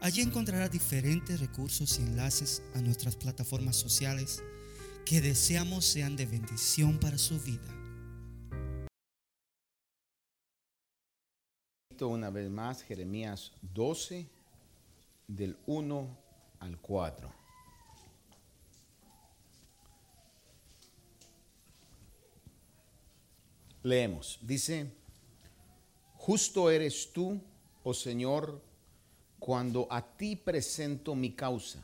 Allí encontrará diferentes recursos y enlaces a nuestras plataformas sociales que deseamos sean de bendición para su vida. Una vez más, Jeremías 12, del 1 al 4. Leemos, dice, justo eres tú, oh Señor, cuando a ti presento mi causa.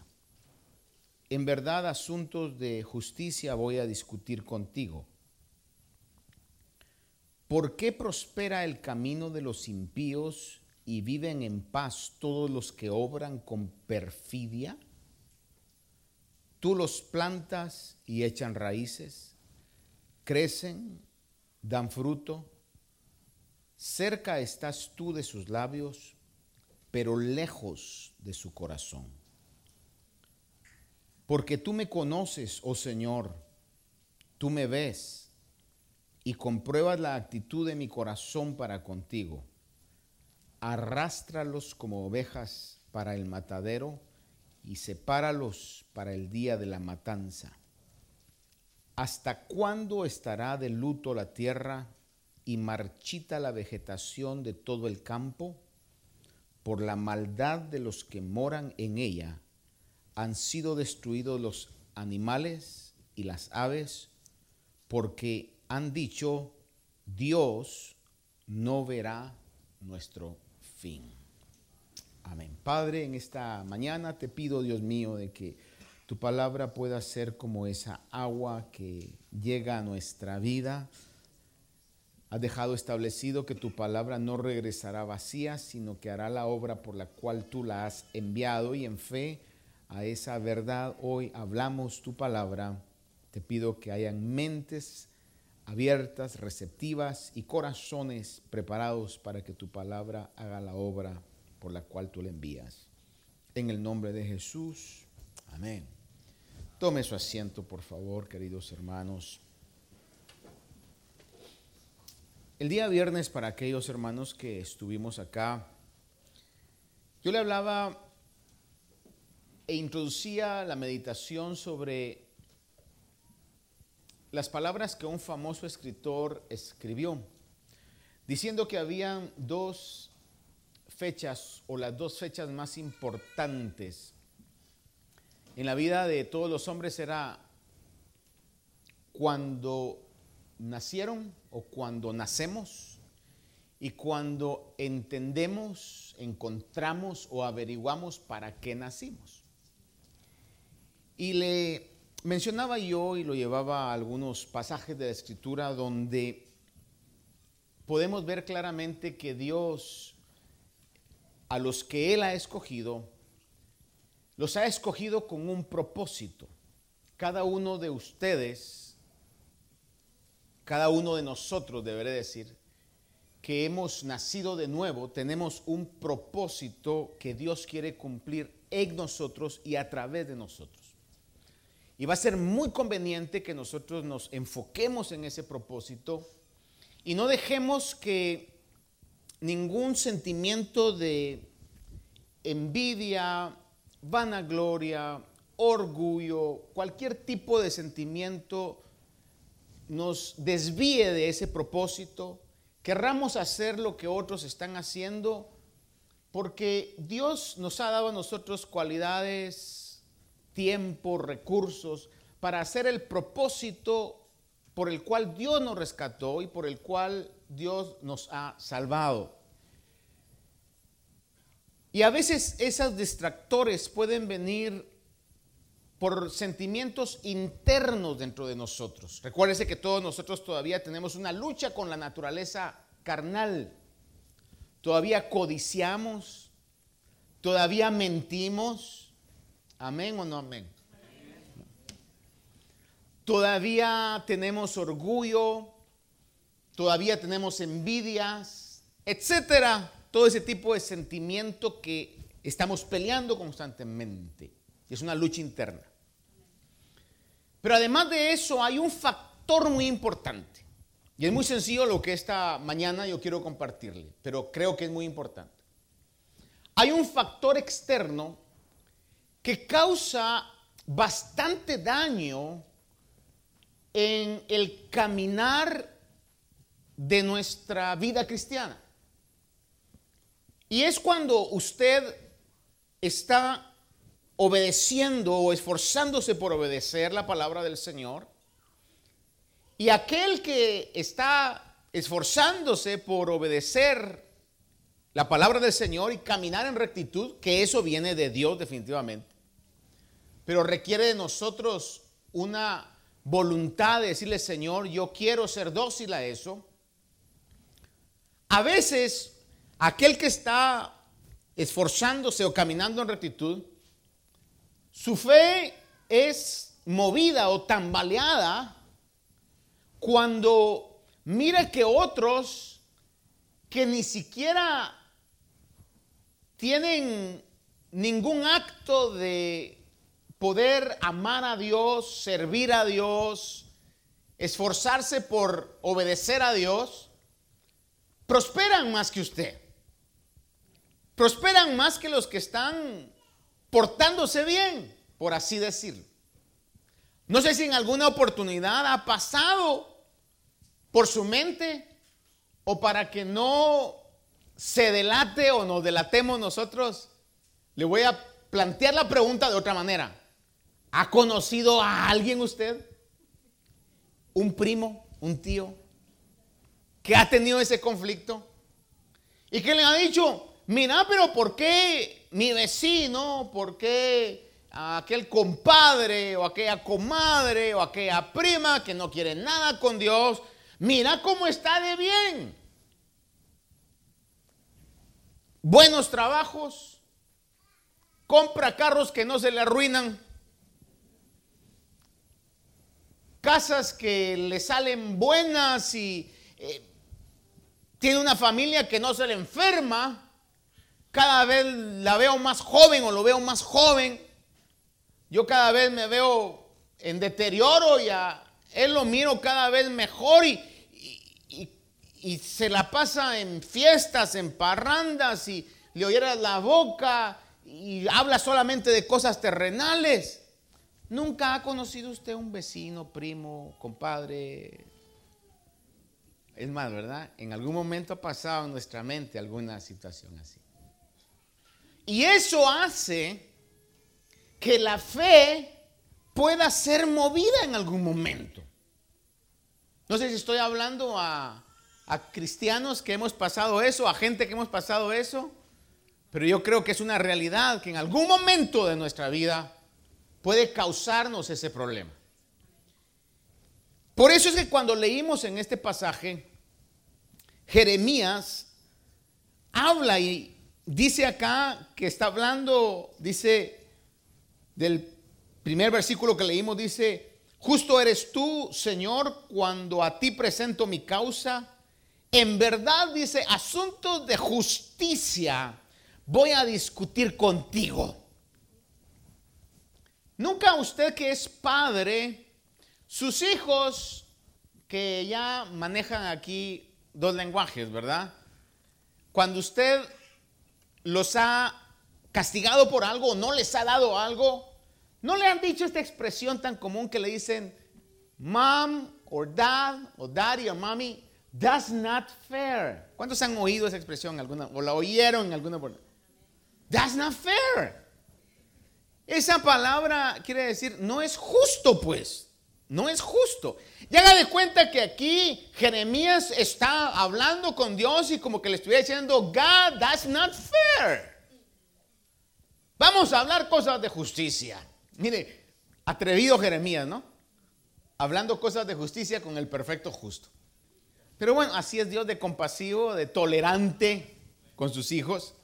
En verdad asuntos de justicia voy a discutir contigo. ¿Por qué prospera el camino de los impíos y viven en paz todos los que obran con perfidia? Tú los plantas y echan raíces, crecen, dan fruto. Cerca estás tú de sus labios pero lejos de su corazón. Porque tú me conoces, oh Señor, tú me ves y compruebas la actitud de mi corazón para contigo. Arrástralos como ovejas para el matadero y sepáralos para el día de la matanza. ¿Hasta cuándo estará de luto la tierra y marchita la vegetación de todo el campo? Por la maldad de los que moran en ella, han sido destruidos los animales y las aves, porque han dicho, Dios no verá nuestro fin. Amén. Padre, en esta mañana te pido, Dios mío, de que tu palabra pueda ser como esa agua que llega a nuestra vida Has dejado establecido que tu palabra no regresará vacía, sino que hará la obra por la cual tú la has enviado y en fe a esa verdad hoy hablamos tu palabra. Te pido que hayan mentes abiertas, receptivas y corazones preparados para que tu palabra haga la obra por la cual tú la envías. En el nombre de Jesús. Amén. Tome su asiento, por favor, queridos hermanos. El día viernes, para aquellos hermanos que estuvimos acá, yo le hablaba e introducía la meditación sobre las palabras que un famoso escritor escribió, diciendo que habían dos fechas o las dos fechas más importantes en la vida de todos los hombres era cuando nacieron o cuando nacemos y cuando entendemos, encontramos o averiguamos para qué nacimos. Y le mencionaba yo y lo llevaba a algunos pasajes de la escritura donde podemos ver claramente que Dios a los que Él ha escogido, los ha escogido con un propósito. Cada uno de ustedes cada uno de nosotros, deberé decir, que hemos nacido de nuevo, tenemos un propósito que Dios quiere cumplir en nosotros y a través de nosotros. Y va a ser muy conveniente que nosotros nos enfoquemos en ese propósito y no dejemos que ningún sentimiento de envidia, vanagloria, orgullo, cualquier tipo de sentimiento nos desvíe de ese propósito, querramos hacer lo que otros están haciendo, porque Dios nos ha dado a nosotros cualidades, tiempo, recursos para hacer el propósito por el cual Dios nos rescató y por el cual Dios nos ha salvado. Y a veces esos distractores pueden venir por sentimientos internos dentro de nosotros. Recuérdese que todos nosotros todavía tenemos una lucha con la naturaleza carnal. Todavía codiciamos, Todavía mentimos. Amén o no amén. Todavía tenemos orgullo, todavía tenemos envidias, etcétera. Todo ese tipo de sentimiento que estamos peleando constantemente. Es una lucha interna. Pero además de eso, hay un factor muy importante. Y es muy sencillo lo que esta mañana yo quiero compartirle, pero creo que es muy importante. Hay un factor externo que causa bastante daño en el caminar de nuestra vida cristiana. Y es cuando usted está obedeciendo o esforzándose por obedecer la palabra del Señor. Y aquel que está esforzándose por obedecer la palabra del Señor y caminar en rectitud, que eso viene de Dios definitivamente, pero requiere de nosotros una voluntad de decirle, Señor, yo quiero ser dócil a eso. A veces, aquel que está esforzándose o caminando en rectitud, su fe es movida o tambaleada cuando mira que otros que ni siquiera tienen ningún acto de poder amar a Dios, servir a Dios, esforzarse por obedecer a Dios, prosperan más que usted. Prosperan más que los que están portándose bien, por así decirlo. No sé si en alguna oportunidad ha pasado por su mente o para que no se delate o nos delatemos nosotros, le voy a plantear la pregunta de otra manera. ¿Ha conocido a alguien usted? ¿Un primo? ¿Un tío? ¿Que ha tenido ese conflicto? Y que le ha dicho, mira, pero ¿por qué mi vecino? ¿Por qué aquel compadre o aquella comadre o aquella prima que no quiere nada con Dios? Mira cómo está de bien. Buenos trabajos, compra carros que no se le arruinan casas que le salen buenas y eh, tiene una familia que no se le enferma, cada vez la veo más joven o lo veo más joven, yo cada vez me veo en deterioro y a él lo miro cada vez mejor y, y, se la pasa en fiestas, en parrandas y le oyera la boca y habla solamente de cosas terrenales. ¿Nunca ha conocido usted un vecino, primo, compadre? Es más, ¿verdad? En algún momento ha pasado en nuestra mente alguna situación así. Y eso hace que la fe pueda ser movida en algún momento. No sé si estoy hablando a, cristianos que hemos pasado eso, a gente que hemos pasado eso, pero yo creo que es una realidad que en algún momento de nuestra vida puede causarnos ese problema. Por eso es que cuando leímos en este pasaje, Jeremías habla y dice acá que está hablando, dice del primer versículo que leímos, dice, justo eres tú, Señor, cuando a ti presento mi causa. En verdad, dice, asuntos de justicia voy a discutir contigo. Nunca usted que es padre, sus hijos que ya manejan aquí dos lenguajes, ¿verdad? Cuando usted los ha castigado por algo o no les ha dado algo, no le han dicho esta expresión tan común que le dicen, mom or dad o daddy o mommy, that's not fair. ¿Cuántos han oído esa expresión alguna o la oyeron en alguna oportunidad? That's not fair. Esa palabra quiere decir, no es justo pues, no es justo. Llega de cuenta que aquí Jeremías está hablando con Dios y como que le estuviera diciendo, God, that's not fair. Vamos a hablar cosas de justicia. Mire, atrevido Jeremías, ¿no? Hablando cosas de justicia con el perfecto justo. Pero bueno, así es Dios de compasivo, de tolerante con sus hijos.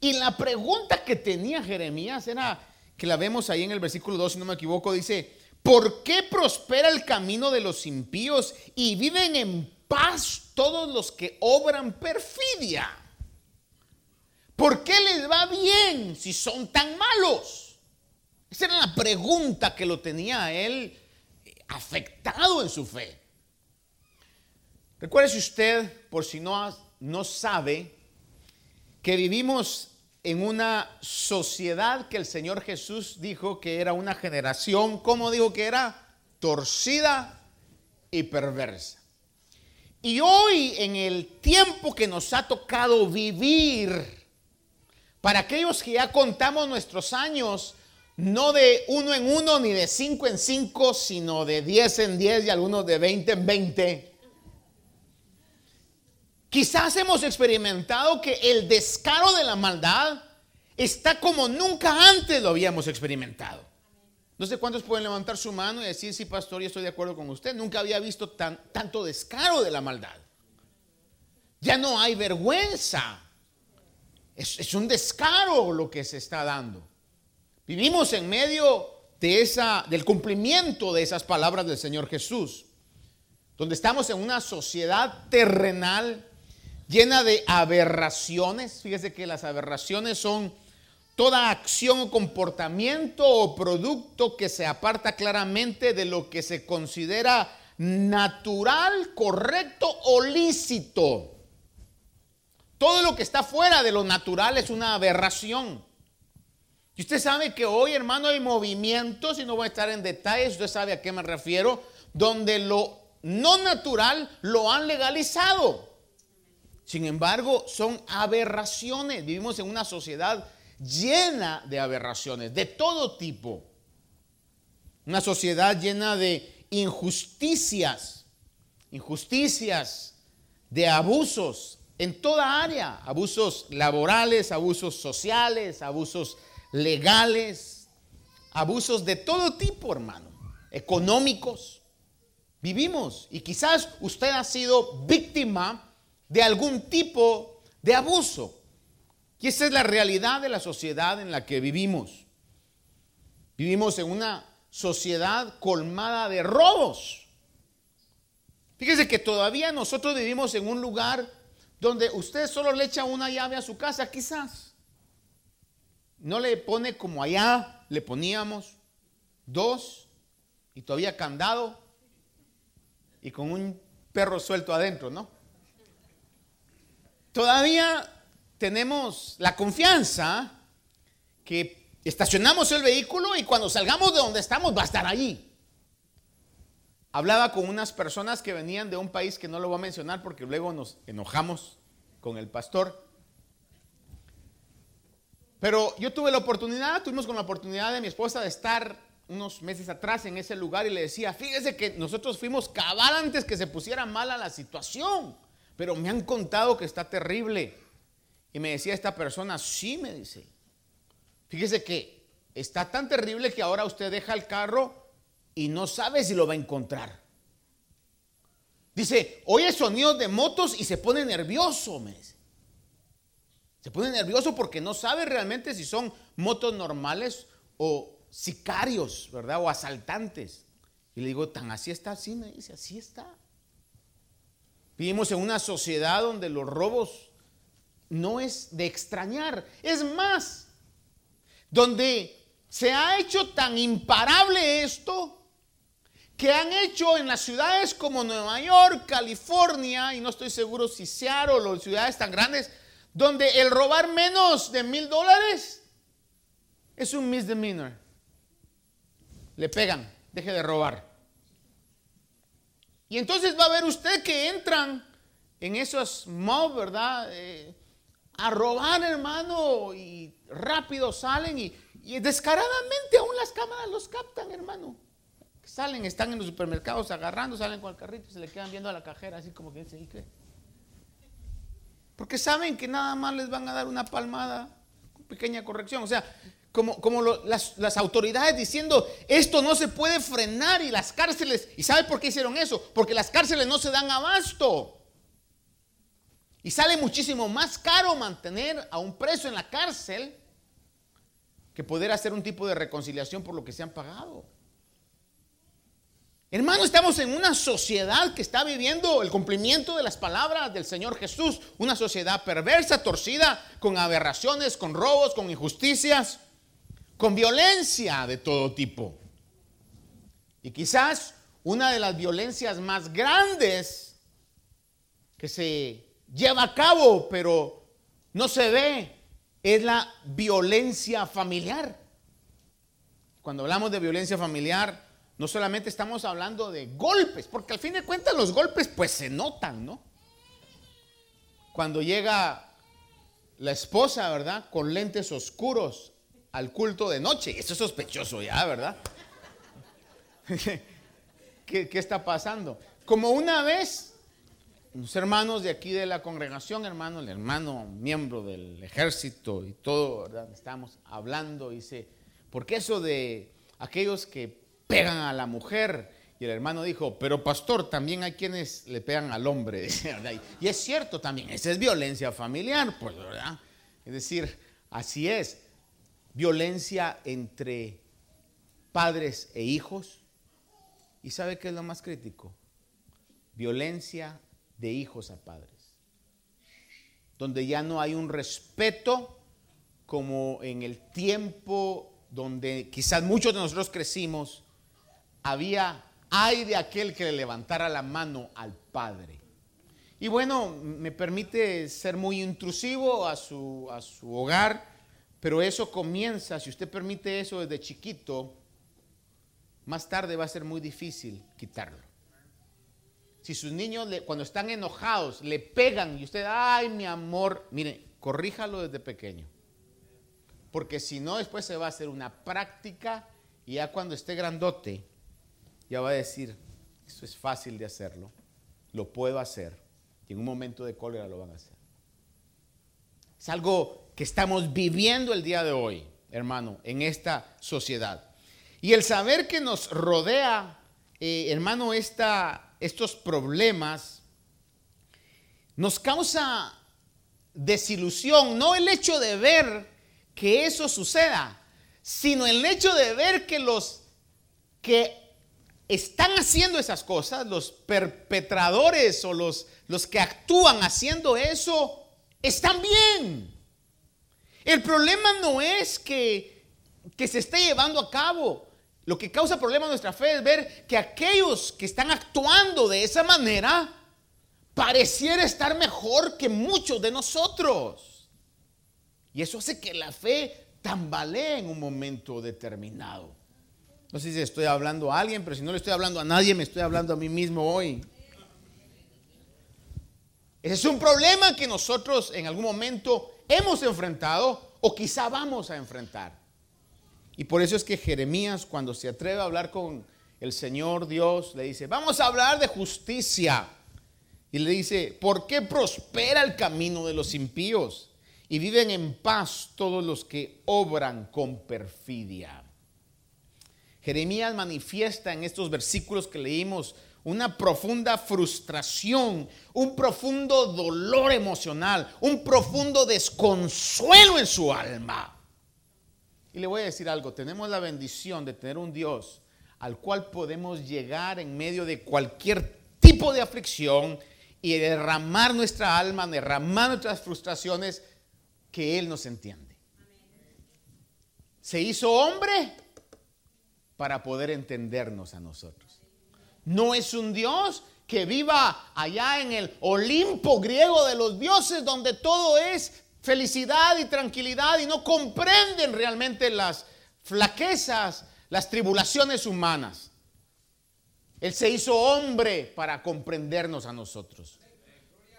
Y la pregunta que tenía Jeremías era, que la vemos ahí en el versículo 2, si no me equivoco, dice, ¿por qué prospera el camino de los impíos y viven en paz todos los que obran perfidia? ¿Por qué les va bien si son tan malos? Esa era la pregunta que lo tenía él afectado en su fe. Recuerde usted, por si no, no sabe, que vivimos en una sociedad que el Señor Jesús dijo que era una generación, ¿cómo dijo que era? Torcida y perversa. Y hoy, en el tiempo que nos ha tocado vivir, para aquellos que ya contamos nuestros años, no de uno en uno ni de cinco en cinco, sino de diez en diez y algunos de veinte en veinte. Quizás hemos experimentado que el descaro de la maldad está como nunca antes lo habíamos experimentado. No sé cuántos pueden levantar su mano y decir, sí, pastor, yo estoy de acuerdo con usted. Nunca había visto tan, tanto descaro de la maldad. Ya no hay vergüenza. Es, un descaro lo que se está dando. Vivimos en medio de esa, del cumplimiento de esas palabras del Señor Jesús, donde estamos en una sociedad terrenal llena de aberraciones. Fíjese que las aberraciones son toda acción o comportamiento o producto que se aparta claramente de lo que se considera natural, correcto o lícito. Todo lo que está fuera de lo natural es una aberración. Y usted sabe que hoy, hermano, hay movimientos, y no voy a estar en detalles, usted sabe a qué me refiero, donde lo no natural lo han legalizado. Sin embargo, son aberraciones. Vivimos en una sociedad llena de aberraciones, de todo tipo. Una sociedad llena de injusticias, injusticias, de abusos, en toda área, abusos laborales, abusos sociales, abusos legales, abusos de todo tipo, hermano, económicos. Vivimos y quizás usted ha sido víctima de algún tipo de abuso. Y esa es la realidad de la sociedad en la que vivimos. Vivimos en una sociedad colmada de robos. Fíjese que todavía nosotros vivimos en un lugar donde usted solo le echa una llave a su casa, quizás. No le pone como allá le poníamos dos y todavía candado y con un perro suelto adentro, ¿no? Todavía tenemos la confianza que estacionamos el vehículo y cuando salgamos de donde estamos va a estar allí. Hablaba con unas personas que venían de un país que no lo voy a mencionar porque luego nos enojamos con el pastor. Pero yo tuve la oportunidad, tuvimos con la oportunidad de mi esposa de estar unos meses atrás en ese lugar y le decía, fíjese que nosotros fuimos cabal antes que se pusiera mala la situación, pero me han contado que está terrible. Y me decía esta persona, sí, me dice, fíjese que está tan terrible que ahora usted deja el carro y no sabe si lo va a encontrar. Dice, oye sonidos de motos y se pone nervioso, me dice. Se pone nervioso porque no sabe realmente si son motos normales o sicarios, ¿verdad? O asaltantes. Y le digo, tan así está, sí, me dice, así está. Vivimos en una sociedad donde los robos no es de extrañar. Es más, donde se ha hecho tan imparable esto que han hecho en las ciudades como Nueva York, California, y no estoy seguro si Seattle o ciudades tan grandes, donde el robar menos de mil dólares es un misdemeanor. Le pegan, deje de robar. Y entonces va a ver usted que entran en esos mobs, ¿verdad? Eh, a robar, hermano, y rápido salen y, y descaradamente aún las cámaras los captan, hermano. Salen, están en los supermercados agarrando, salen con el carrito y se le quedan viendo a la cajera, así como que dice, qué? Porque saben que nada más les van a dar una palmada, pequeña corrección. O sea, como, las, las, autoridades diciendo, esto no se puede frenar y las cárceles, ¿y sabe por qué hicieron eso? Porque las cárceles no se dan abasto. Y sale muchísimo más caro mantener a un preso en la cárcel que poder hacer un tipo de reconciliación por lo que se han pagado. Hermano, estamos en una sociedad que está viviendo el cumplimiento de las palabras del Señor Jesús, una sociedad perversa, torcida, con aberraciones, con robos, con injusticias, con violencia de todo tipo. Y quizás una de las violencias más grandes que se lleva a cabo, pero no se ve, es la violencia familiar. Cuando hablamos de violencia familiar, no solamente estamos hablando de golpes, porque al fin de cuentas los golpes pues se notan, ¿no? Cuando llega la esposa, ¿verdad? Con lentes oscuros al culto de noche, eso es sospechoso ya, ¿verdad? ¿Qué, ¿Qué, está pasando? Como una vez, unos hermanos de aquí de la congregación, hermano, el hermano miembro del ejército y todo, ¿verdad? Estamos hablando, dice, porque eso de aquellos que pegan a la mujer. Y el hermano dijo, pero pastor, también hay quienes le pegan al hombre. Y es cierto también, esa es violencia familiar, pues, ¿verdad? Es decir, así es. Violencia entre padres e hijos. ¿Y sabe qué es lo más crítico? Violencia de hijos a padres. Donde ya no hay un respeto como en el tiempo donde quizás muchos de nosotros crecimos había, ay de aquel que le levantara la mano al Padre. Y bueno, me permite ser muy intrusivo a su, a su hogar, pero eso comienza, si usted permite eso desde chiquito, más tarde va a ser muy difícil quitarlo. Si sus niños cuando están enojados le pegan y usted, ay mi amor, mire, corríjalo desde pequeño. Porque si no, después se va a hacer una práctica y ya cuando esté grandote, ya va a decir, eso es fácil de hacerlo, lo puedo hacer, y en un momento de cólera lo van a hacer. Es algo que estamos viviendo el día de hoy, hermano, en esta sociedad. Y el saber que nos rodea, eh, hermano, esta, estos problemas, nos causa desilusión, no el hecho de ver que eso suceda, sino el hecho de ver que los que están haciendo esas cosas, los perpetradores o los, los que actúan haciendo eso, están bien. El problema no es que, que se esté llevando a cabo. Lo que causa problema en nuestra fe es ver que aquellos que están actuando de esa manera pareciera estar mejor que muchos de nosotros. Y eso hace que la fe tambalee en un momento determinado. No sé si estoy hablando a alguien, pero si no le estoy hablando a nadie, me estoy hablando a mí mismo hoy. Ese es un problema que nosotros en algún momento hemos enfrentado o quizá vamos a enfrentar. Y por eso es que Jeremías cuando se atreve a hablar con el Señor Dios, le dice, vamos a hablar de justicia. Y le dice, ¿por qué prospera el camino de los impíos? Y viven en paz todos los que obran con perfidia. Jeremías manifiesta en estos versículos que leímos una profunda frustración, un profundo dolor emocional, un profundo desconsuelo en su alma. Y le voy a decir algo, tenemos la bendición de tener un Dios al cual podemos llegar en medio de cualquier tipo de aflicción y derramar nuestra alma, derramar nuestras frustraciones, que Él nos entiende. Se hizo hombre para poder entendernos a nosotros. No es un Dios que viva allá en el Olimpo griego de los dioses donde todo es felicidad y tranquilidad y no comprenden realmente las flaquezas, las tribulaciones humanas. Él se hizo hombre para comprendernos a nosotros.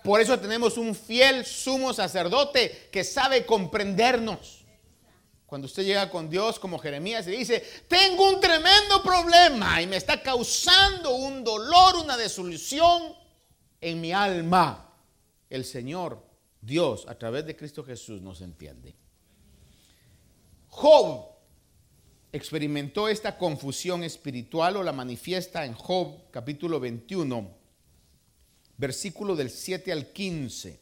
Por eso tenemos un fiel sumo sacerdote que sabe comprendernos. Cuando usted llega con Dios como Jeremías y dice, tengo un tremendo problema y me está causando un dolor, una desolución en mi alma. El Señor, Dios, a través de Cristo Jesús nos entiende. Job experimentó esta confusión espiritual o la manifiesta en Job capítulo 21, versículo del 7 al 15.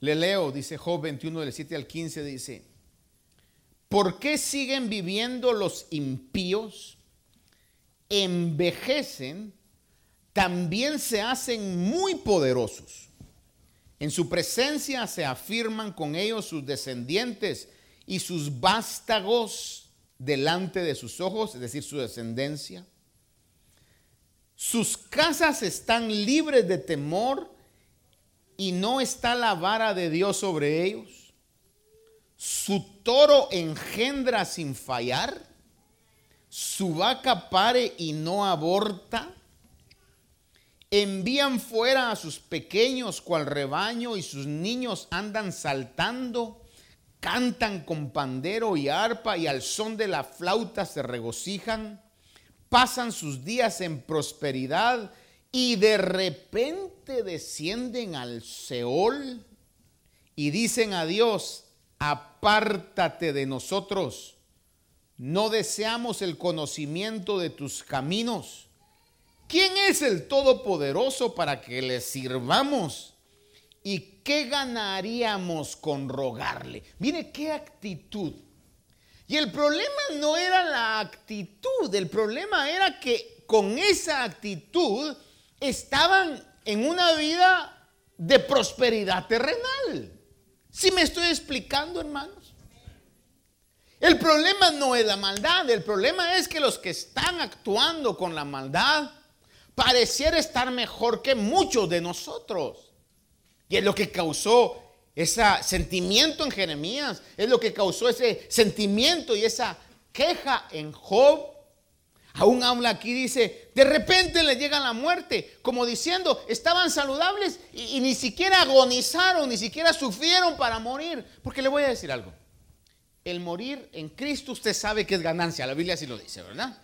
Le leo, dice Job 21 del 7 al 15, dice, ¿por qué siguen viviendo los impíos? Envejecen, también se hacen muy poderosos. En su presencia se afirman con ellos sus descendientes y sus vástagos delante de sus ojos, es decir, su descendencia. Sus casas están libres de temor y no está la vara de Dios sobre ellos. Su toro engendra sin fallar. Su vaca pare y no aborta envían fuera a sus pequeños cual rebaño y sus niños andan saltando, cantan con pandero y arpa y al son de la flauta se regocijan, pasan sus días en prosperidad y de repente descienden al Seol y dicen a Dios, apártate de nosotros, no deseamos el conocimiento de tus caminos ¿Quién es el Todopoderoso para que le sirvamos? ¿Y qué ganaríamos con rogarle? Mire qué actitud. Y el problema no era la actitud, el problema era que con esa actitud estaban en una vida de prosperidad terrenal. Si me estoy explicando, hermanos? El problema no es la maldad, el problema es que los que están actuando con la maldad pareciera estar mejor que muchos de nosotros. Y es lo que causó ese sentimiento en Jeremías, es lo que causó ese sentimiento y esa queja en Job. Aún habla aquí, dice, de repente le llega la muerte, como diciendo, estaban saludables y, ni siquiera agonizaron, ni siquiera sufrieron para morir. Porque le voy a decir algo, el morir en Cristo usted sabe que es ganancia, la Biblia así lo dice, ¿verdad?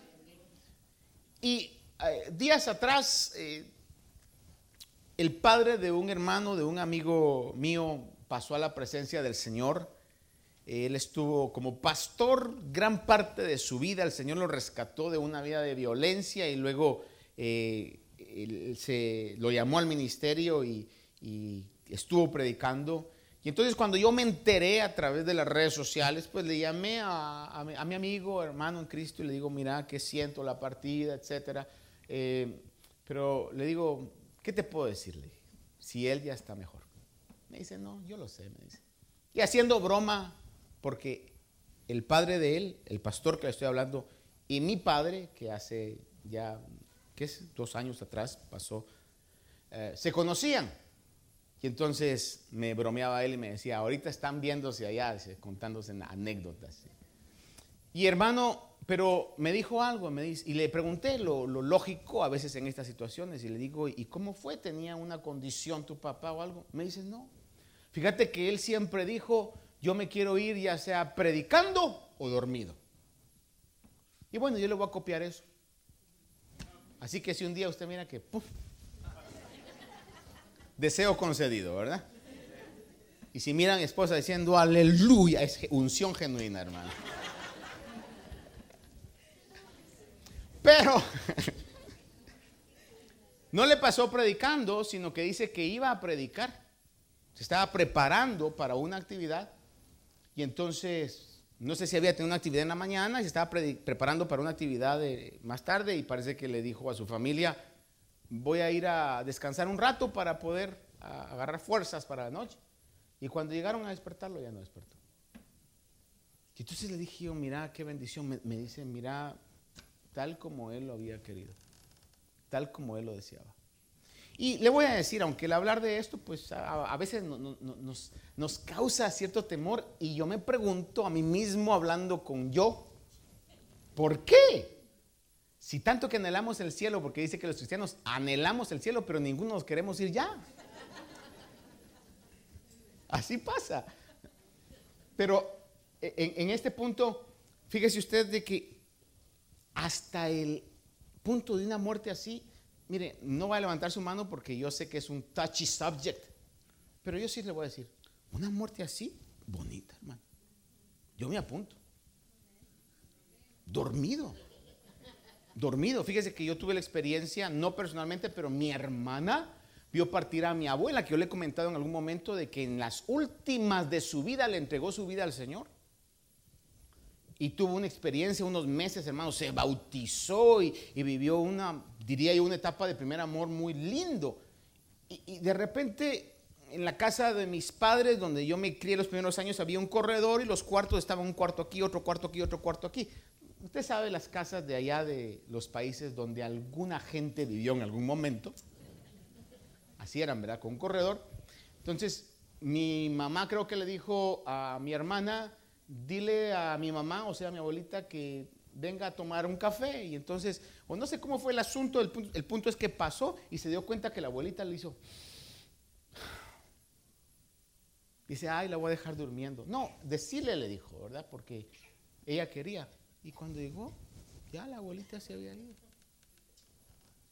Y eh, días atrás, eh, el padre de un hermano, de un amigo mío, pasó a la presencia del Señor. Él estuvo como pastor gran parte de su vida. El Señor lo rescató de una vida de violencia y luego eh, se lo llamó al ministerio y, estuvo predicando. Y entonces cuando yo me enteré a través de las redes sociales, pues le llamé a, a, mi, amigo, hermano en Cristo, y le digo, mira, qué siento la partida, etcétera. Eh, pero le digo, ¿qué te puedo decirle? Si él ya está mejor. Me dice, no, yo lo sé, me dice. Y haciendo broma, porque el padre de él, el pastor que le estoy hablando, y mi padre, que hace ya, ¿qué es? Dos años atrás pasó, eh, se conocían. Y entonces me bromeaba él y me decía, ahorita están viéndose allá, contándose anécdotas. Y hermano, pero me dijo algo, me dice, y le pregunté lo, lógico a veces en estas situaciones, y le digo, ¿y cómo fue? ¿Tenía una condición tu papá o algo? Me dice, no. Fíjate que él siempre dijo, yo me quiero ir ya sea predicando o dormido. Y bueno, yo le voy a copiar eso. Así que si un día usted mira que, deseo concedido, ¿verdad? Y si miran esposa diciendo aleluya, es unción genuina, hermano. Pero no le pasó predicando, sino que dice que iba a predicar. Se estaba preparando para una actividad y entonces, no sé si había tenido una actividad en la mañana, se estaba preparando para una actividad más tarde y parece que le dijo a su familia, voy a ir a descansar un rato para poder agarrar fuerzas para la noche. Y cuando llegaron a despertarlo, ya no despertó. Y entonces le dije yo, mira, qué bendición. Me, me dice, mira, tal como Él lo había querido, tal como Él lo deseaba. Y le voy a decir, aunque el hablar de esto, pues a, veces nos, causa cierto temor y yo me pregunto a mí mismo hablando con yo, ¿por qué? Si tanto que anhelamos el cielo, porque dice que los cristianos anhelamos el cielo, pero ninguno nos queremos ir ya. Así pasa. Pero en, en este punto, fíjese usted de que hasta el punto de una muerte así, mire, no va a levantar su mano porque yo sé que es un touchy subject, pero yo sí le voy a decir, una muerte así, bonita, hermano. Yo me apunto. Dormido. Dormido. Fíjese que yo tuve la experiencia, no personalmente, pero mi hermana vio partir a mi abuela, que yo le he comentado en algún momento de que en las últimas de su vida le entregó su vida al Señor. Y tuvo una experiencia, unos meses, hermano, se bautizó y, vivió una, diría yo, una etapa de primer amor muy lindo. Y, y de repente en la casa de mis padres, donde yo me crié los primeros años, había un corredor y los cuartos estaban un cuarto aquí, otro cuarto aquí, otro cuarto aquí. Usted sabe las casas de allá de los países donde alguna gente vivió en algún momento. Así eran, ¿verdad? Con un corredor. Entonces, mi mamá creo que le dijo a mi hermana, dile a mi mamá, o sea, a mi abuelita, que venga a tomar un café. Y entonces, o no sé cómo fue el asunto, el punto, es que pasó y se dio cuenta que la abuelita le hizo... Dice, ay, la voy a dejar durmiendo. No, decirle le dijo, ¿verdad? Porque ella quería. Y cuando llegó, ya la abuelita se había ido.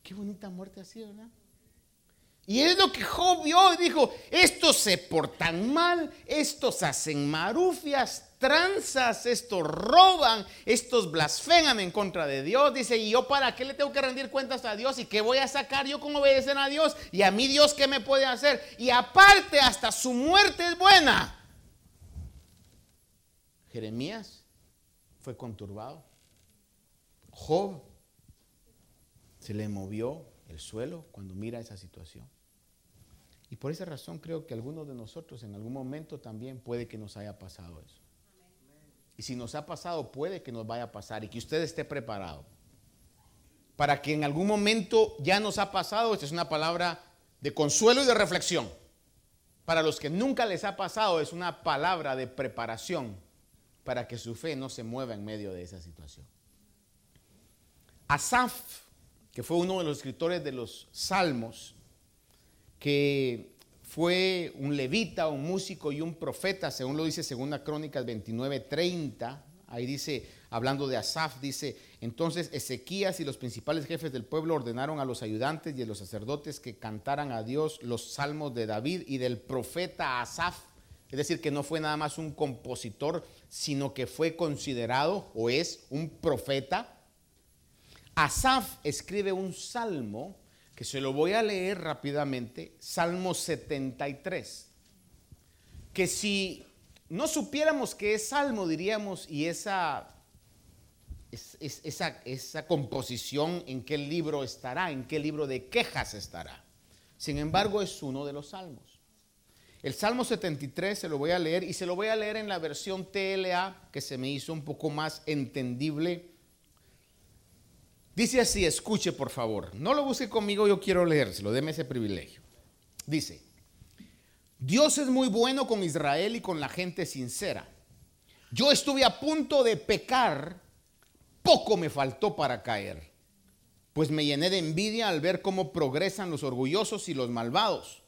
Qué bonita muerte sido, ¿verdad? Y es lo que Job vio y dijo, estos se portan mal, estos hacen marufias, tranzas, estos roban, estos blasfeman en contra de Dios. Dice, ¿y yo para qué le tengo que rendir cuentas a Dios? ¿Y qué voy a sacar yo con obedecer a Dios? ¿Y a mí Dios qué me puede hacer? Y aparte, hasta su muerte es buena. Jeremías fue conturbado. Job se le movió el suelo cuando mira esa situación. Y por esa razón creo que algunos de nosotros en algún momento también puede que nos haya pasado eso. Y si nos ha pasado, puede que nos vaya a pasar y que usted esté preparado. Para que en algún momento ya nos ha pasado, esta es una palabra de consuelo y de reflexión. Para los que nunca les ha pasado, es una palabra de preparación para que su fe no se mueva en medio de esa situación. Asaf, que fue uno de los escritores de los salmos, que fue un levita, un músico y un profeta, según lo dice Segunda Crónicas 29:30. Ahí dice, hablando de Asaf, dice, entonces Ezequías y los principales jefes del pueblo ordenaron a los ayudantes y a los sacerdotes que cantaran a Dios los salmos de David y del profeta Asaf. Es decir, que no fue nada más un compositor, sino que fue considerado o es un profeta Asaf escribe un salmo que se lo voy a leer rápidamente, Salmo 73, que si no supiéramos que es salmo, diríamos, y esa, esa, esa composición en qué libro estará, en qué libro de quejas estará. Sin embargo, es uno de los salmos. El Salmo 73 se lo voy a leer y se lo voy a leer en la versión TLA que se me hizo un poco más entendible Dice así, escuche por favor. No lo busque conmigo, yo quiero leérselo, deme ese privilegio. Dice, Dios es muy bueno con Israel y con la gente sincera. Yo estuve a punto de pecar, poco me faltó para caer, pues me llené de envidia al ver cómo progresan los orgullosos y los malvados.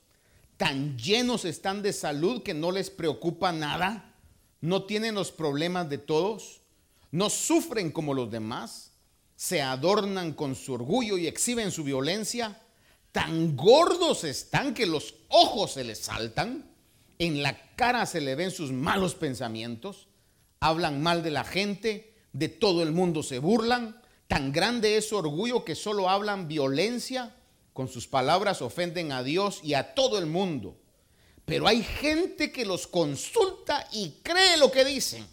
Tan llenos están de salud que no les preocupa nada, no tienen los problemas de todos, no sufren como los demás se adornan con su orgullo y exhiben su violencia, tan gordos están que los ojos se les saltan, en la cara se le ven sus malos pensamientos, hablan mal de la gente, de todo el mundo se burlan, tan grande es su orgullo que solo hablan violencia, con sus palabras ofenden a Dios y a todo el mundo. Pero hay gente que los consulta y cree lo que dicen.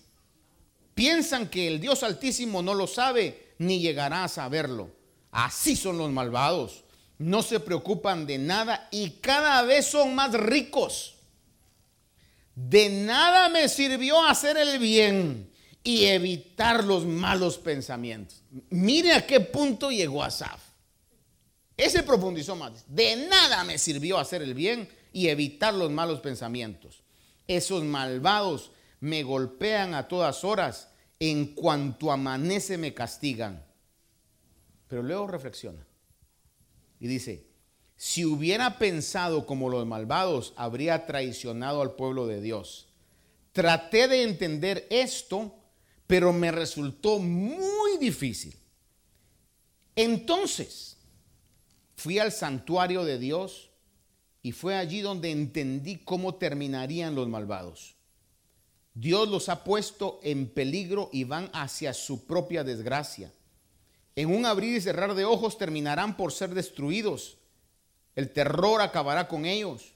Piensan que el Dios Altísimo no lo sabe ni llegará a saberlo. Así son los malvados. No se preocupan de nada y cada vez son más ricos. De nada me sirvió hacer el bien y evitar los malos pensamientos. Mire a qué punto llegó Asaf. Ese profundizó más. De nada me sirvió hacer el bien y evitar los malos pensamientos. Esos malvados me golpean a todas horas en cuanto amanece me castigan. Pero luego reflexiona y dice, si hubiera pensado como los malvados, habría traicionado al pueblo de Dios. Traté de entender esto, pero me resultó muy difícil. Entonces, fui al santuario de Dios y fue allí donde entendí cómo terminarían los malvados. Dios los ha puesto en peligro y van hacia su propia desgracia. En un abrir y cerrar de ojos terminarán por ser destruidos. El terror acabará con ellos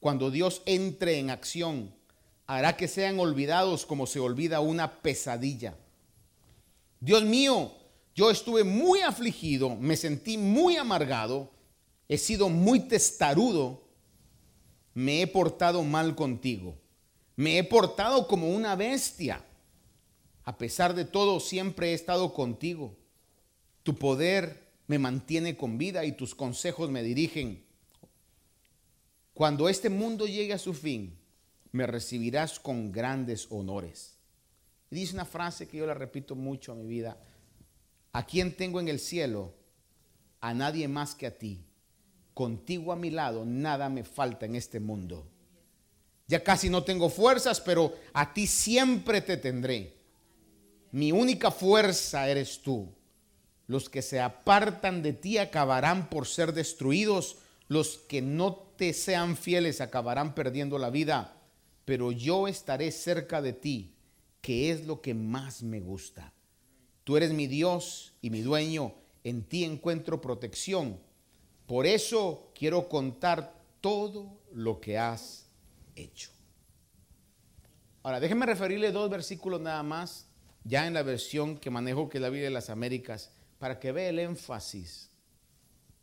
cuando Dios entre en acción. Hará que sean olvidados como se olvida una pesadilla. Dios mío, yo estuve muy afligido, me sentí muy amargado, he sido muy testarudo, me he portado mal contigo, me he portado como una bestia. A pesar de todo, siempre he estado contigo. Tu poder me mantiene con vida y tus consejos me dirigen. Cuando este mundo llegue a su fin, me recibirás con grandes honores. dice una frase que yo la repito mucho en mi vida. ¿A quién tengo en el cielo? A nadie más que a ti. Contigo a mi lado, nada me falta en este mundo. Ya casi no tengo fuerzas, pero a ti siempre te tendré. Mi única fuerza eres tú. Los que se apartan de ti acabarán por ser destruidos. Los que no te sean fieles acabarán perdiendo la vida. Pero yo estaré cerca de ti, que es lo que más me gusta. Tú eres mi Dios y mi dueño. En ti encuentro protección. Por eso quiero contar todo lo que has hecho. Ahora, déjenme referirle dos versículos nada más, ya en la versión que manejo, que es la vida de las Américas para que vea el énfasis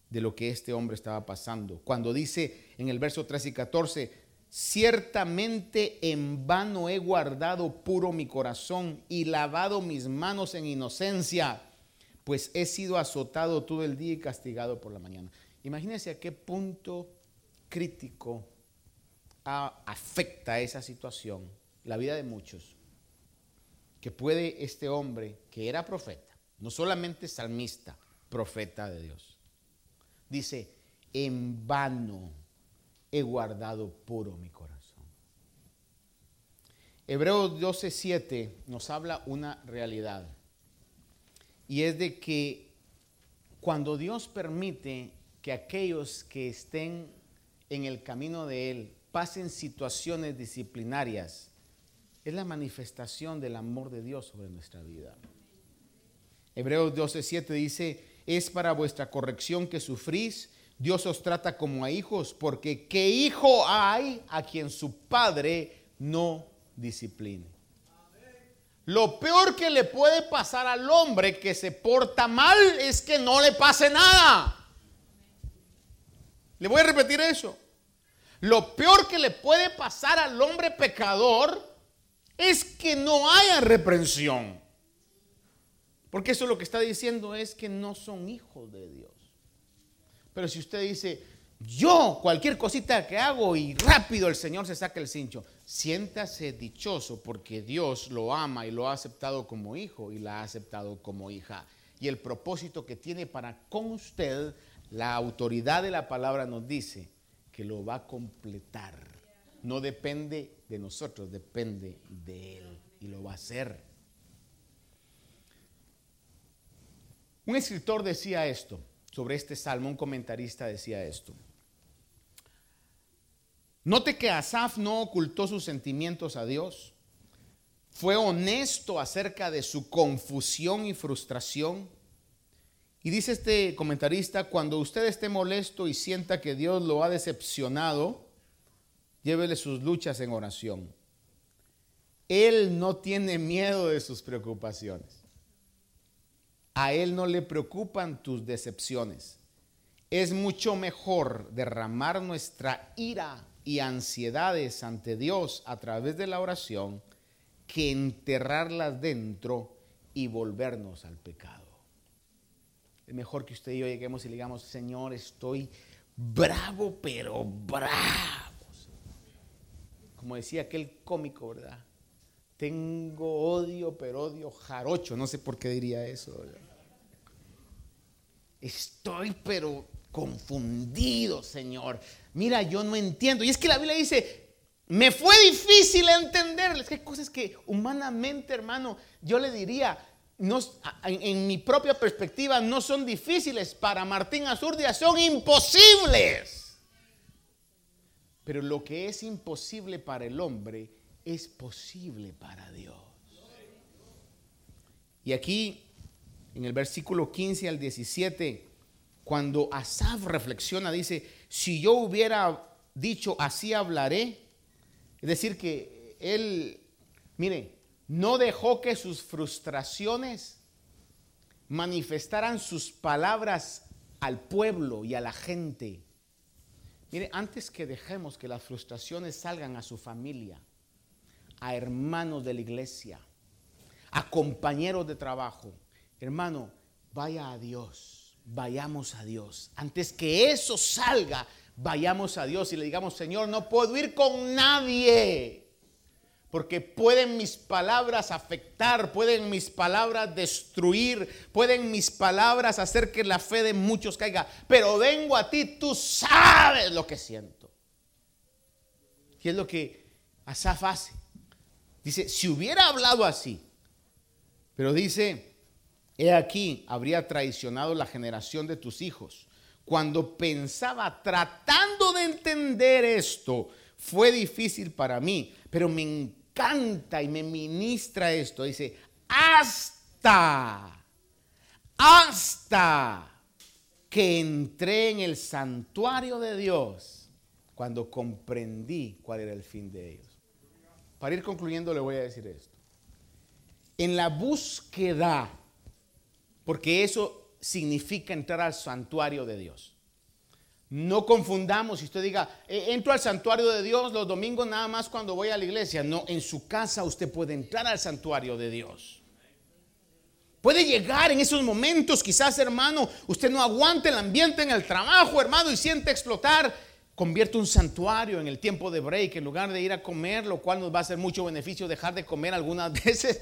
de lo que este hombre estaba pasando. Cuando dice en el verso 3 y 14, ciertamente en vano he guardado puro mi corazón y lavado mis manos en inocencia, pues he sido azotado todo el día y castigado por la mañana. Imagínense a qué punto crítico afecta esa situación la vida de muchos, que puede este hombre, que era profeta, no solamente salmista, profeta de Dios. Dice, en vano he guardado puro mi corazón. Hebreos 12:7 nos habla una realidad. Y es de que cuando Dios permite que aquellos que estén en el camino de Él pasen situaciones disciplinarias, es la manifestación del amor de Dios sobre nuestra vida. Hebreos 12:7 dice, es para vuestra corrección que sufrís. Dios os trata como a hijos, porque ¿qué hijo hay a quien su padre no discipline? Lo peor que le puede pasar al hombre que se porta mal es que no le pase nada. Le voy a repetir eso. Lo peor que le puede pasar al hombre pecador es que no haya reprensión. Porque eso lo que está diciendo es que no son hijos de Dios. Pero si usted dice, yo cualquier cosita que hago y rápido el Señor se saca el cincho, siéntase dichoso porque Dios lo ama y lo ha aceptado como hijo y la ha aceptado como hija. Y el propósito que tiene para con usted, la autoridad de la palabra nos dice que lo va a completar. No depende de nosotros, depende de Él y lo va a hacer. Un escritor decía esto sobre este salmo, un comentarista decía esto. Note que Asaf no ocultó sus sentimientos a Dios. Fue honesto acerca de su confusión y frustración. Y dice este comentarista, cuando usted esté molesto y sienta que Dios lo ha decepcionado, llévele sus luchas en oración. Él no tiene miedo de sus preocupaciones. A Él no le preocupan tus decepciones. Es mucho mejor derramar nuestra ira y ansiedades ante Dios a través de la oración que enterrarlas dentro y volvernos al pecado. Mejor que usted y yo lleguemos y le digamos, Señor, estoy bravo, pero bravo. Como decía aquel cómico, ¿verdad? Tengo odio, pero odio jarocho. No sé por qué diría eso. Estoy pero confundido, Señor. Mira, yo no entiendo. Y es que la Biblia dice, me fue difícil entenderles. Qué cosas que humanamente, hermano, yo le diría, no, en, mi propia perspectiva, no son difíciles. Para Martín Azurdia son imposibles. Pero lo que es imposible para el hombre es posible para Dios. Y aquí en el versículo 15 al 17, cuando Asaf reflexiona, dice, si yo hubiera dicho así hablaré, es decir, que él, mire, no dejó que sus frustraciones manifestaran sus palabras al pueblo y a la gente. Mire, antes que dejemos que las frustraciones salgan a su familia, a hermanos de la iglesia, a compañeros de trabajo, hermano, vaya a Dios, vayamos a Dios. Antes que eso salga, vayamos a Dios y le digamos, Señor, no puedo ir con nadie. Porque pueden mis palabras afectar, pueden mis palabras destruir, pueden mis palabras hacer que la fe de muchos caiga. Pero vengo a ti, tú sabes lo que siento. Y es lo que Asaf hace. Dice, si hubiera hablado así, pero dice, he aquí, habría traicionado la generación de tus hijos. Cuando pensaba tratando de entender esto, fue difícil para mí, pero me encanta y me ministra esto. Dice, hasta, hasta que entré en el santuario de Dios, cuando comprendí cuál era el fin de ellos. Para ir concluyendo le voy a decir esto. En la búsqueda, porque eso significa entrar al santuario de Dios. No confundamos, si usted diga, eh, entro al santuario de Dios los domingos nada más cuando voy a la iglesia. No, en su casa usted puede entrar al santuario de Dios. Puede llegar en esos momentos, quizás hermano, usted no aguante el ambiente en el trabajo, hermano, y siente explotar. Convierte un santuario en el tiempo de break, en lugar de ir a comer, lo cual nos va a hacer mucho beneficio dejar de comer algunas veces.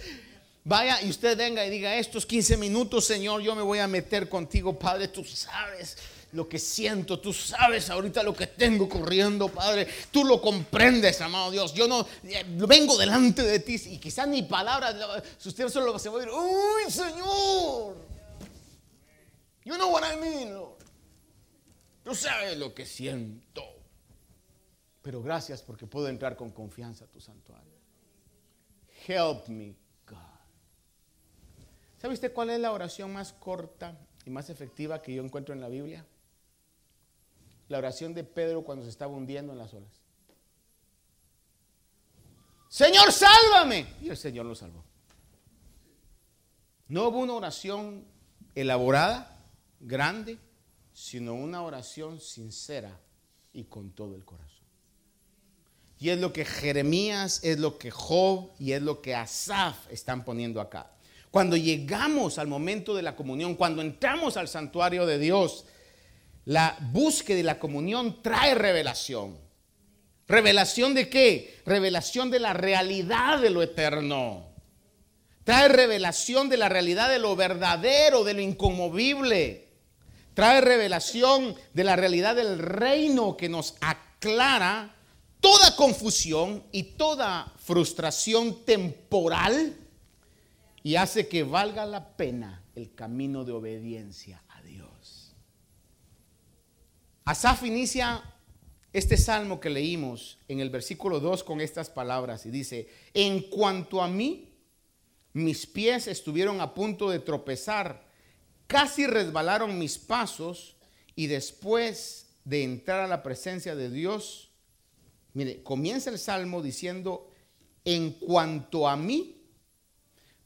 Vaya y usted venga y diga, estos 15 minutos, Señor, yo me voy a meter contigo, Padre, tú sabes lo que siento, tú sabes ahorita lo que tengo corriendo, Padre, tú lo comprendes, amado Dios. Yo no eh, vengo delante de ti y quizás ni palabras, si usted solo se va a ir, uy, Señor, you know what I mean, Lord. Tú sabes lo que siento. Pero gracias porque puedo entrar con confianza a tu santuario. Help me, God. ¿Sabe usted cuál es la oración más corta y más efectiva que yo encuentro en la Biblia? La oración de Pedro cuando se estaba hundiendo en las olas. Señor, sálvame. Y el Señor lo salvó. No hubo una oración elaborada, grande, sino una oración sincera y con todo el corazón. Y es lo que Jeremías, es lo que Job y es lo que Asaf están poniendo acá. Cuando llegamos al momento de la comunión, cuando entramos al santuario de Dios, la búsqueda y la comunión trae revelación. ¿Revelación de qué? Revelación de la realidad de lo eterno. Trae revelación de la realidad de lo verdadero, de lo inconmovible. Trae revelación de la realidad del reino que nos aclara toda confusión y toda frustración temporal y hace que valga la pena el camino de obediencia Asaf inicia este salmo que leímos en el versículo 2 con estas palabras y dice, en cuanto a mí, mis pies estuvieron a punto de tropezar, casi resbalaron mis pasos y después de entrar a la presencia de Dios, mire, comienza el salmo diciendo, en cuanto a mí,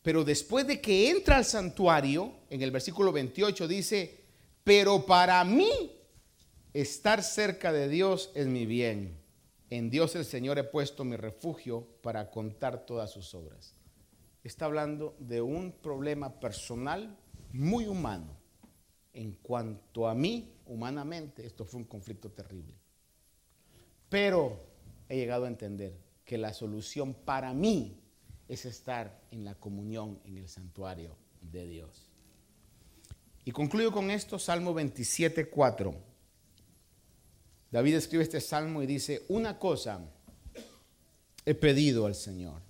pero después de que entra al santuario, en el versículo 28 dice, pero para mí Estar cerca de Dios es mi bien. En Dios el Señor he puesto mi refugio para contar todas sus obras. Está hablando de un problema personal muy humano. En cuanto a mí, humanamente, esto fue un conflicto terrible. Pero he llegado a entender que la solución para mí es estar en la comunión en el santuario de Dios. Y concluyo con esto, Salmo 27, 4. David escribe este salmo y dice, una cosa he pedido al Señor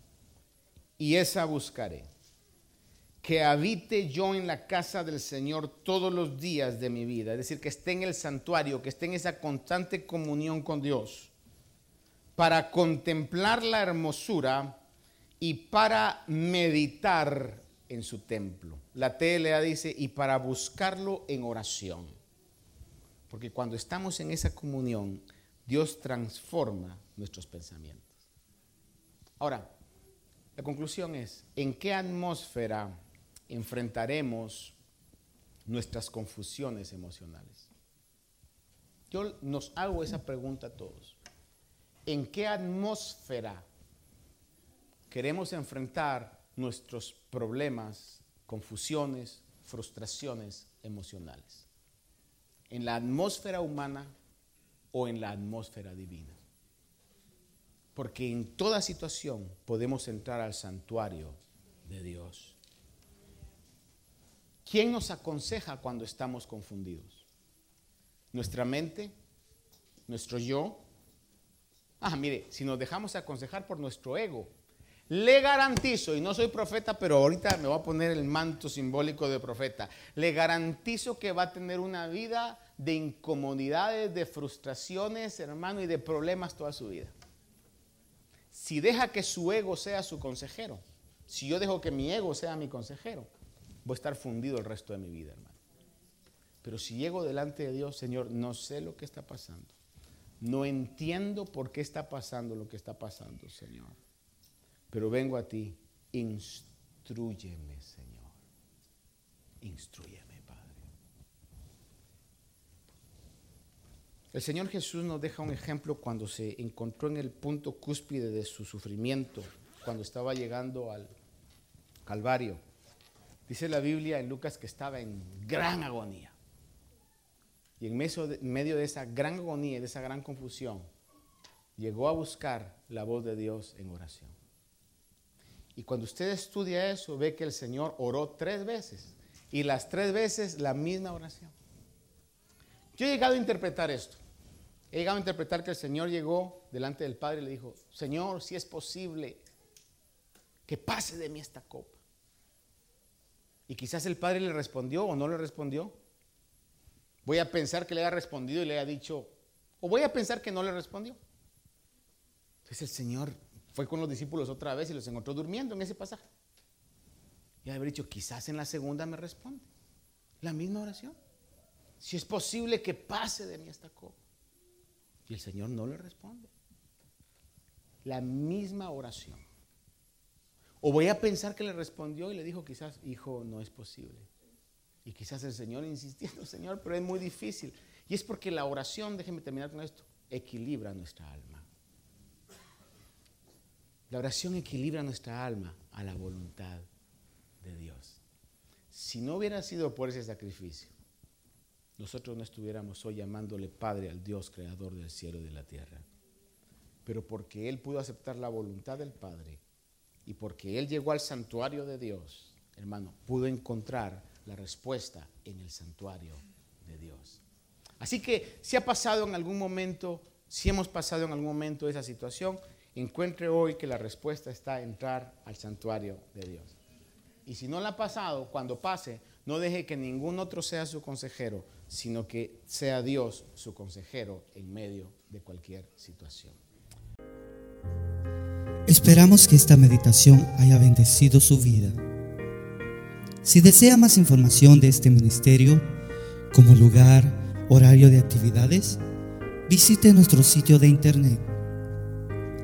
y esa buscaré, que habite yo en la casa del Señor todos los días de mi vida, es decir, que esté en el santuario, que esté en esa constante comunión con Dios, para contemplar la hermosura y para meditar en su templo. La TLA dice, y para buscarlo en oración Porque cuando estamos en esa comunión, Dios transforma nuestros pensamientos. Ahora, la conclusión es, ¿en qué atmósfera enfrentaremos nuestras confusiones emocionales? Yo nos hago esa pregunta a todos. ¿En qué atmósfera queremos enfrentar nuestros problemas, confusiones, frustraciones emocionales? ¿En la atmósfera humana o en la atmósfera divina? Porque en toda situación podemos entrar al santuario de Dios. ¿Quién nos aconseja cuando estamos confundidos? ¿Nuestra mente? ¿Nuestro yo? Ah, mire, si nos dejamos aconsejar por nuestro ego, le garantizo, y no soy profeta, pero ahorita me voy a poner el manto simbólico de profeta, le garantizo que va a tener una vida de incomodidades, de frustraciones, hermano, y de problemas toda su vida. Si deja que su ego sea su consejero, si yo dejo que mi ego sea mi consejero, voy a estar fundido el resto de mi vida, hermano. Pero si llego delante de Dios, Señor, no sé lo que está pasando. No entiendo por qué está pasando lo que está pasando, Señor. Pero vengo a ti, instruyeme, Señor. Instruyeme, Padre. El Señor Jesús nos deja un ejemplo cuando se encontró en el punto cúspide de su sufrimiento, cuando estaba llegando al Calvario. Dice la Biblia en Lucas que estaba en gran agonía. Y en medio de esa gran agonía, de esa gran confusión, llegó a buscar la voz de Dios en oración. Y cuando usted estudia eso, ve que el Señor oró tres veces. Y las tres veces la misma oración. Yo he llegado a interpretar esto. He llegado a interpretar que el Señor llegó delante del Padre y le dijo, Señor, si es posible, que pase de mí esta copa. Y quizás el Padre le respondió o no le respondió. Voy a pensar que le haya respondido y le haya dicho, o voy a pensar que no le respondió. Entonces el Señor fue con los discípulos otra vez y los encontró durmiendo en ese pasaje. Y haber dicho, quizás en la segunda me responde. La misma oración. Si es posible que pase de mí esta copa. Y el Señor no le responde. La misma oración. O voy a pensar que le respondió y le dijo, quizás, hijo, no es posible. Y quizás el Señor insistiendo, Señor, pero es muy difícil. Y es porque la oración, déjeme terminar con esto, equilibra nuestra alma. La oración equilibra nuestra alma a la voluntad de Dios. Si no hubiera sido por ese sacrificio, nosotros no estuviéramos hoy llamándole Padre al Dios creador del cielo y de la tierra. Pero porque Él pudo aceptar la voluntad del Padre y porque Él llegó al santuario de Dios, hermano, pudo encontrar la respuesta en el santuario de Dios. Así que si ha pasado en algún momento, si hemos pasado en algún momento esa situación, encuentre hoy que la respuesta está en entrar al santuario de Dios. Y si no la ha pasado, cuando pase, no deje que ningún otro sea su consejero, sino que sea Dios su consejero en medio de cualquier situación. Esperamos que esta meditación haya bendecido su vida. Si desea más información de este ministerio, como lugar, horario de actividades, visite nuestro sitio de internet.